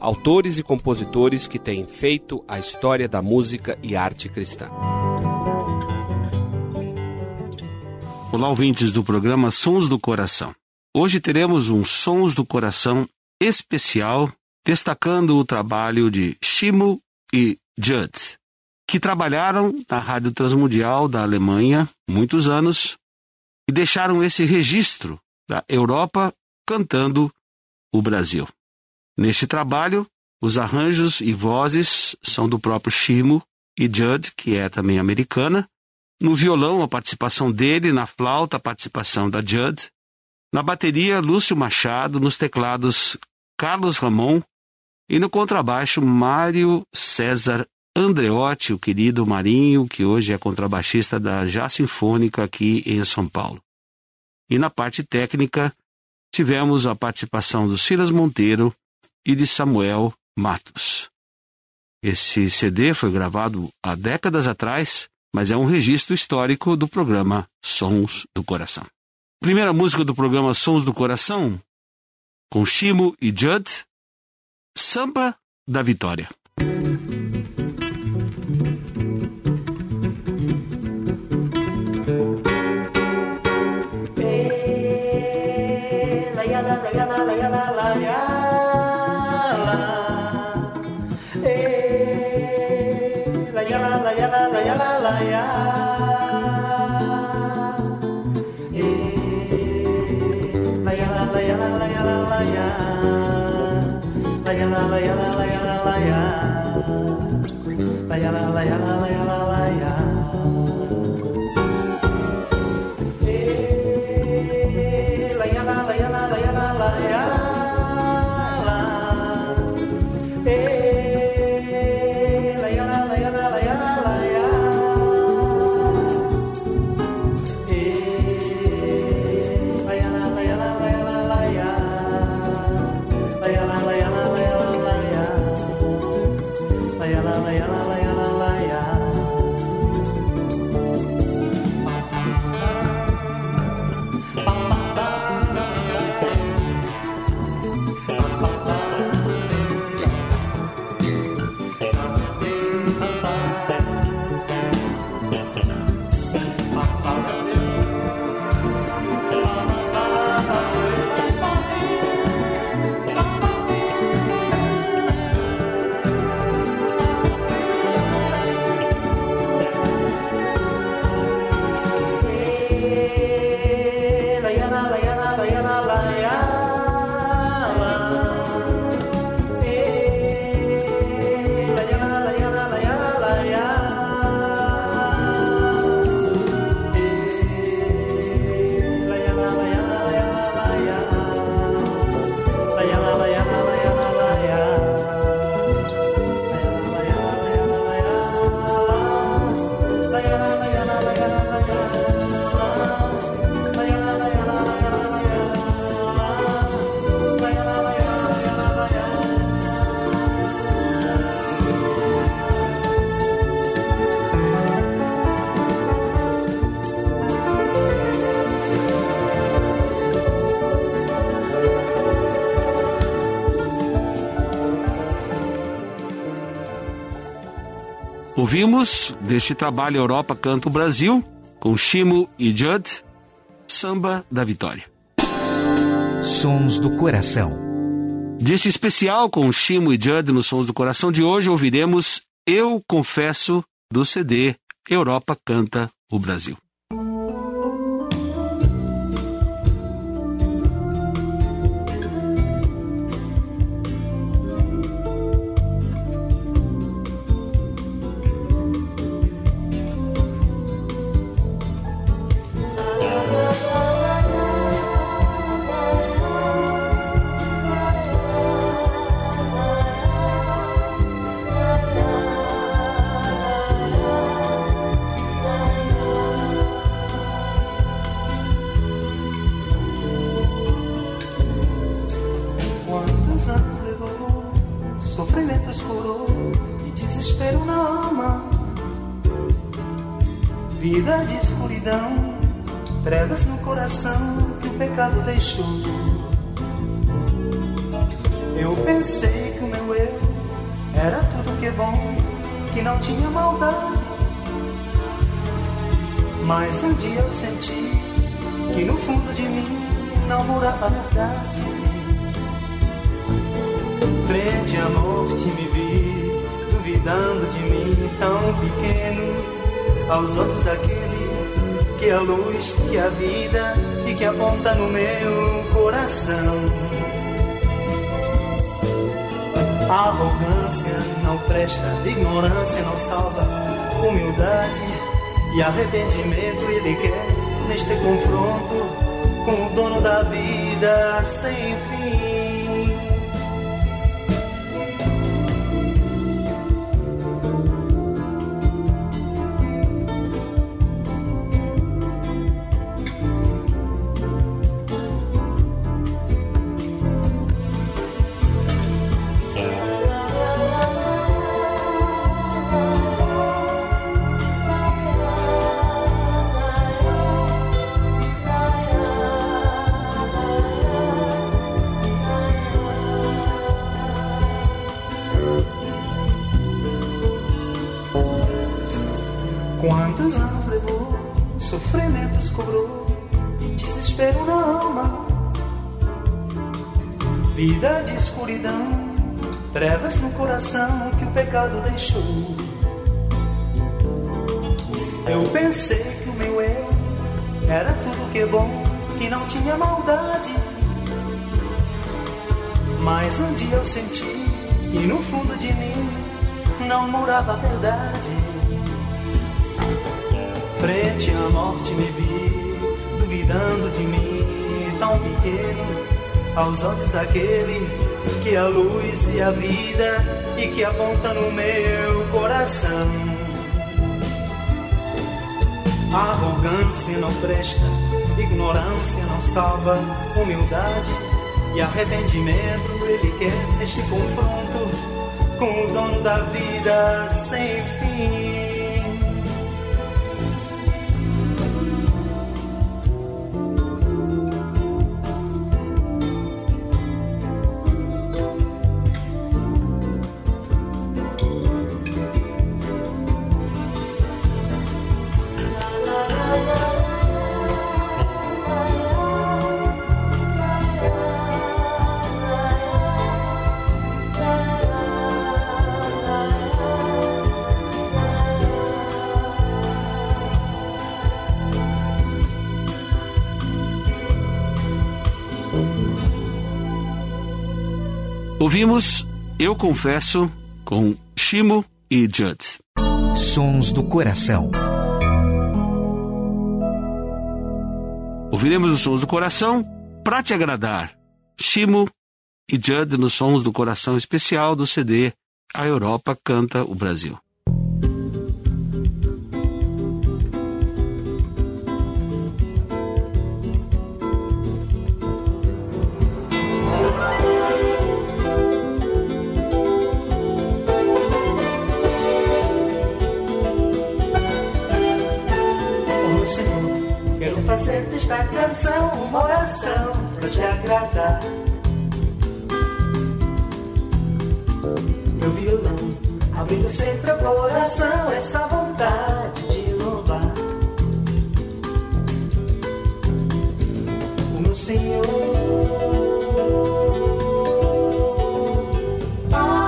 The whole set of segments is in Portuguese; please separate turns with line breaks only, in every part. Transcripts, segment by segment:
autores e compositores que têm feito a história da música e arte cristã.
Olá, ouvintes do programa Sons do Coração. Hoje teremos um Sons do Coração especial destacando o trabalho de Shimo e Judd, que trabalharam na Rádio Transmundial da Alemanha muitos anos e deixaram esse registro da Europa cantando o Brasil. Neste trabalho, os arranjos e vozes são do próprio Shimo e Judd, que é também americana, no violão, a participação dele, na flauta, a participação da Judd, na bateria, Lúcio Machado, nos teclados, Carlos Ramon. E no contrabaixo, Mário César Andreotti, o querido Marinho, que hoje é contrabaixista da Já Sinfônica aqui em São Paulo. E na parte técnica, tivemos a participação do Silas Monteiro e de Samuel Matos. Esse CD foi gravado há décadas atrás mas é um registro histórico do programa Sons do Coração. Primeira música do programa Sons do Coração, com Shimo e Judd, Samba da Vitória. Ouvimos deste trabalho Europa Canta o Brasil, com Chimo e Judd, Samba da Vitória.
Sons do Coração.
Deste especial com Chimo e Judd nos Sons do Coração de hoje, ouviremos Eu Confesso do CD Europa Canta o Brasil.
Eu pensei que o meu eu era tudo que é bom, que não tinha maldade. Mas um dia eu senti que no fundo de mim não morava a verdade. Frente à morte me vi, duvidando de mim tão pequeno, aos olhos daquele que é a luz, que é a vida e que aponta no meu coração. A arrogância não presta, ignorância não salva, humildade e arrependimento ele quer neste confronto com o dono da vida sem fim. Vida de escuridão, trevas no coração que o pecado deixou. Eu pensei que o meu eu era tudo que é bom, que não tinha maldade. Mas um dia eu senti que no fundo de mim não morava a verdade. Frente à morte me vi, duvidando de mim, tão pequeno aos olhos daquele que é a luz e a vida e que aponta no meu coração. Arrogância não presta, ignorância não salva, humildade e arrependimento ele quer neste confronto com o dono da vida sem fim.
Ouvimos Eu Confesso com Shimo e Judd.
Sons do Coração.
Ouviremos os sons do coração para te agradar. Shimo e Judd nos Sons do Coração especial do CD A Europa Canta o Brasil.
Canção uma oração pra te agradar. Meu violão, abrindo sempre o coração, essa vontade de louvar o meu Senhor. Ah,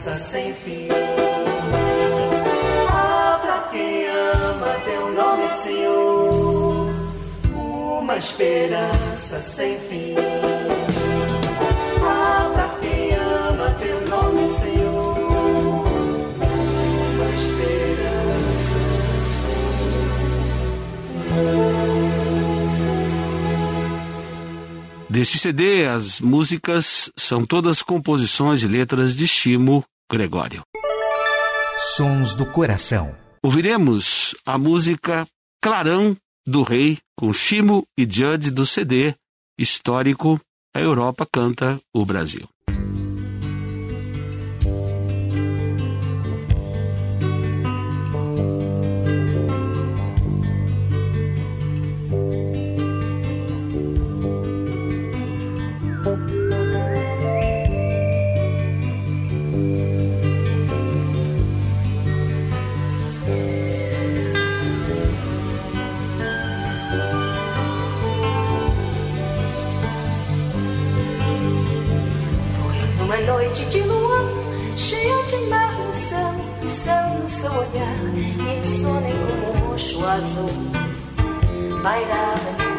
esperança sem fim. Ah, pra quem ama teu nome, Senhor, uma esperança sem fim.
Deste CD, as músicas são todas composições e letras de Chimo Gregório.
Sons do Coração.
Ouviremos a música Clarão do Rei com Chimo e Judd do CD histórico A Europa Canta o Brasil.
Azul, pairava no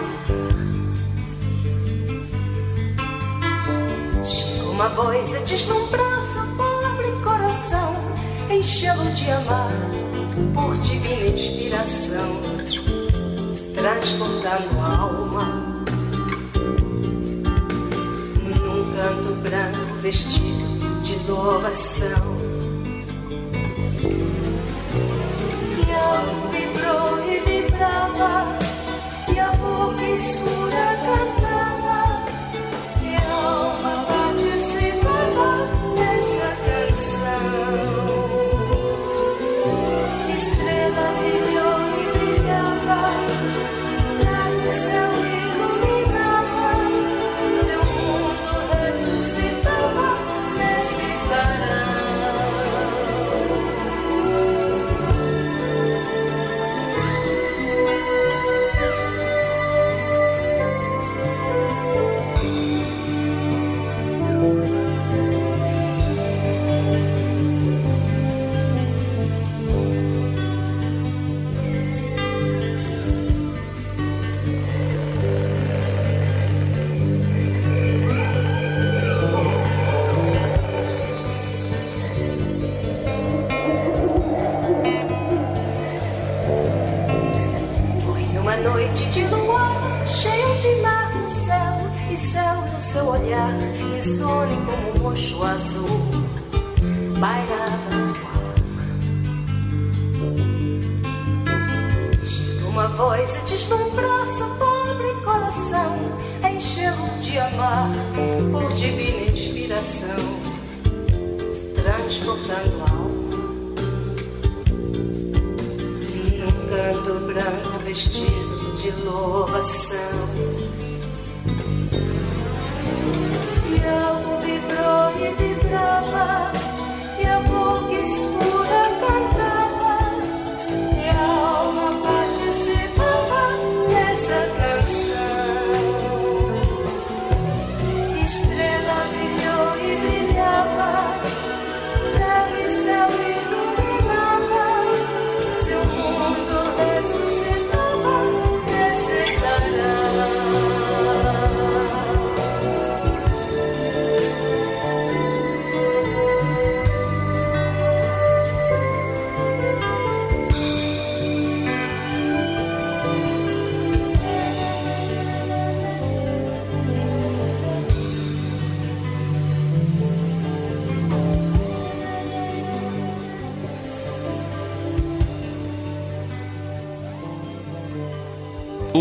ar. Chegou uma voz a deslumbrar seu pobre coração, encheu-o de amar, por divina inspiração, transportando a alma num canto branco vestido de louvação. E a a alma. Num canto branco vestido de louvação. E algo vibrou e vibrava,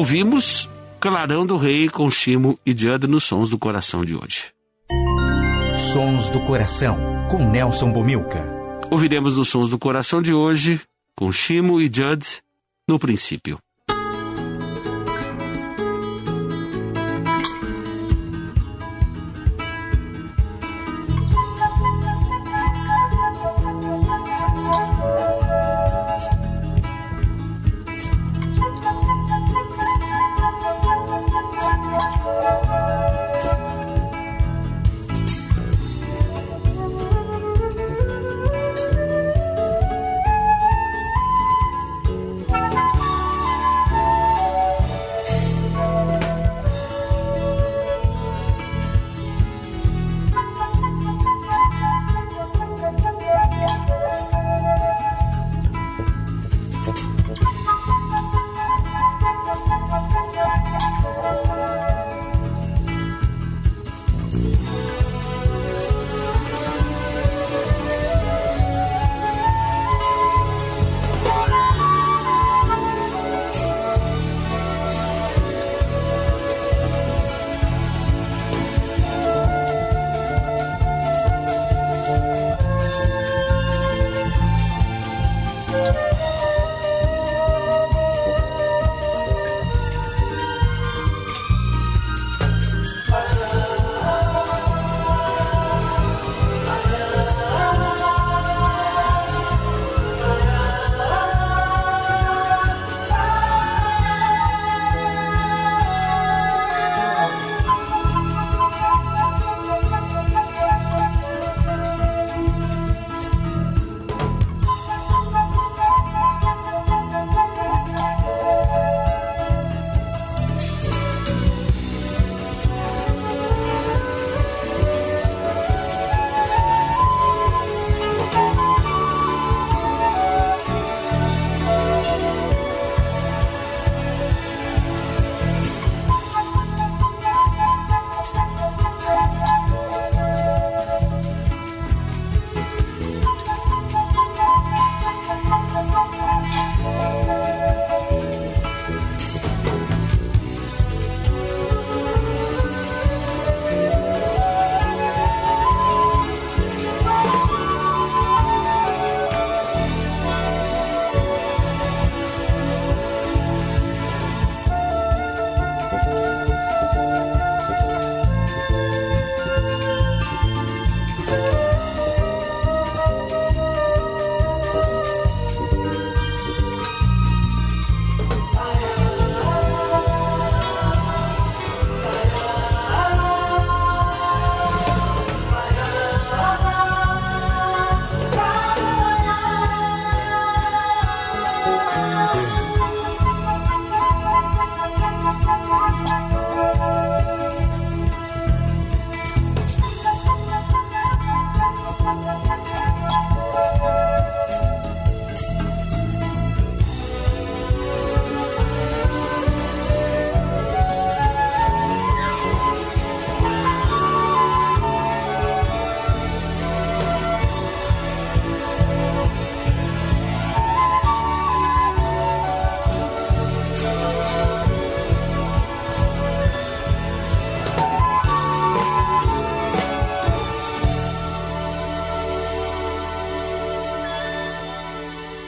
Ouvimos Clarão do Rei com Chimo e Judd nos Sons do Coração de hoje.
Sons do Coração, com Nelson Bomilca.
Ouviremos os Sons do Coração de hoje com Chimo e Judd no princípio.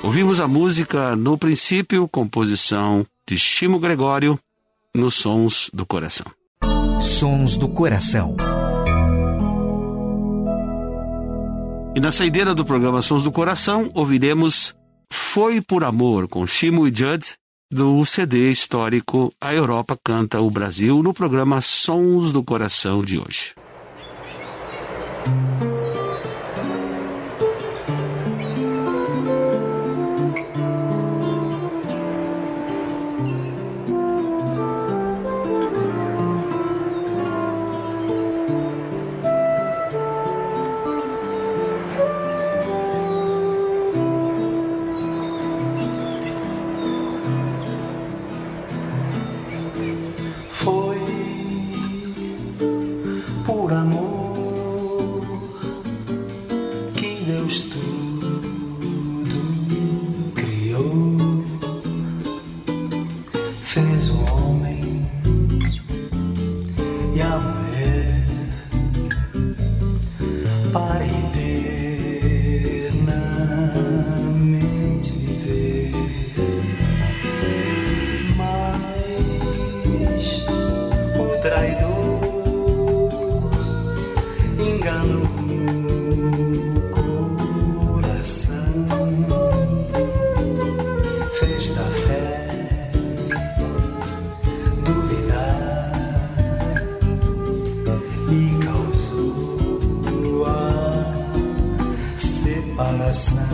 Ouvimos a música No Princípio, composição de Chimo Gregório, nos Sons do Coração.
Sons do Coração.
E na saideira do programa Sons do Coração, ouviremos Foi por Amor, com Chimo e Judd, do CD histórico A Europa Canta o Brasil, no programa Sons do Coração de hoje. coração.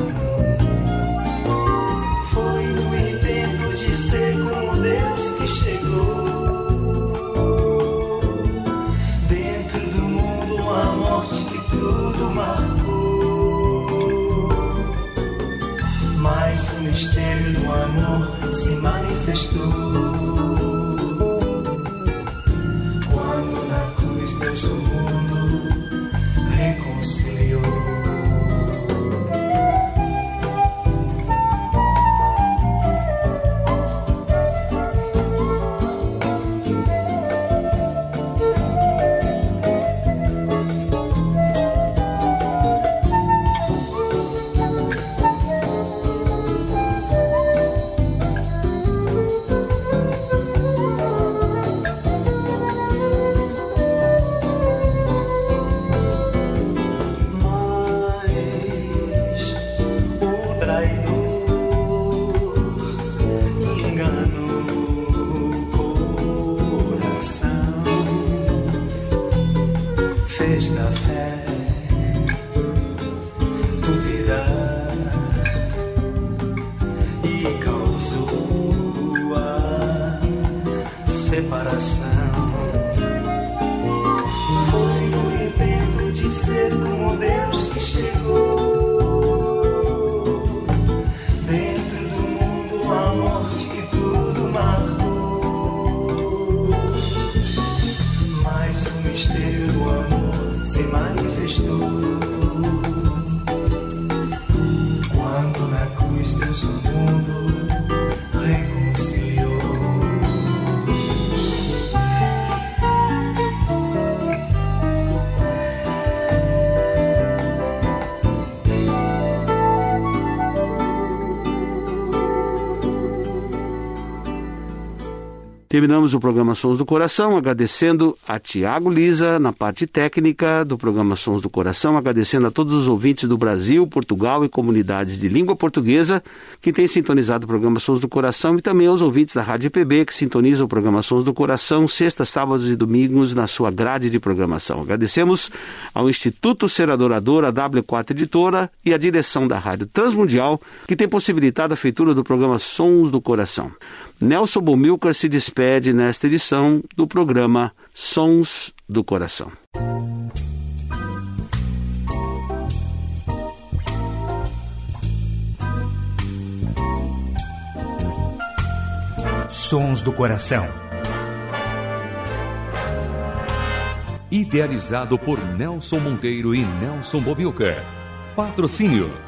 Foi no intento de ser como Deus que chegou. Dentro do mundo, a morte que tudo marcou. Mas o mistério do amor se manifestou. se va. Terminamos o programa Sons do Coração agradecendo a Tiago Lisa na parte técnica do programa Sons do Coração, agradecendo a todos os ouvintes do Brasil, Portugal e comunidades de língua portuguesa que têm sintonizado o programa Sons do Coração e também aos ouvintes da Rádio PB que sintonizam o programa Sons do Coração sextas, sábados e domingos na sua grade de programação. Agradecemos ao Instituto Ser Adorador, a W4 Editora e a direção da Rádio Transmundial que tem possibilitado a feitura do programa Sons do Coração. Nelson Bomilcar se despede nesta edição do programa Sons do Coração.
Sons do Coração.
Idealizado por Nelson Monteiro e Nelson Bomilcar. Patrocínio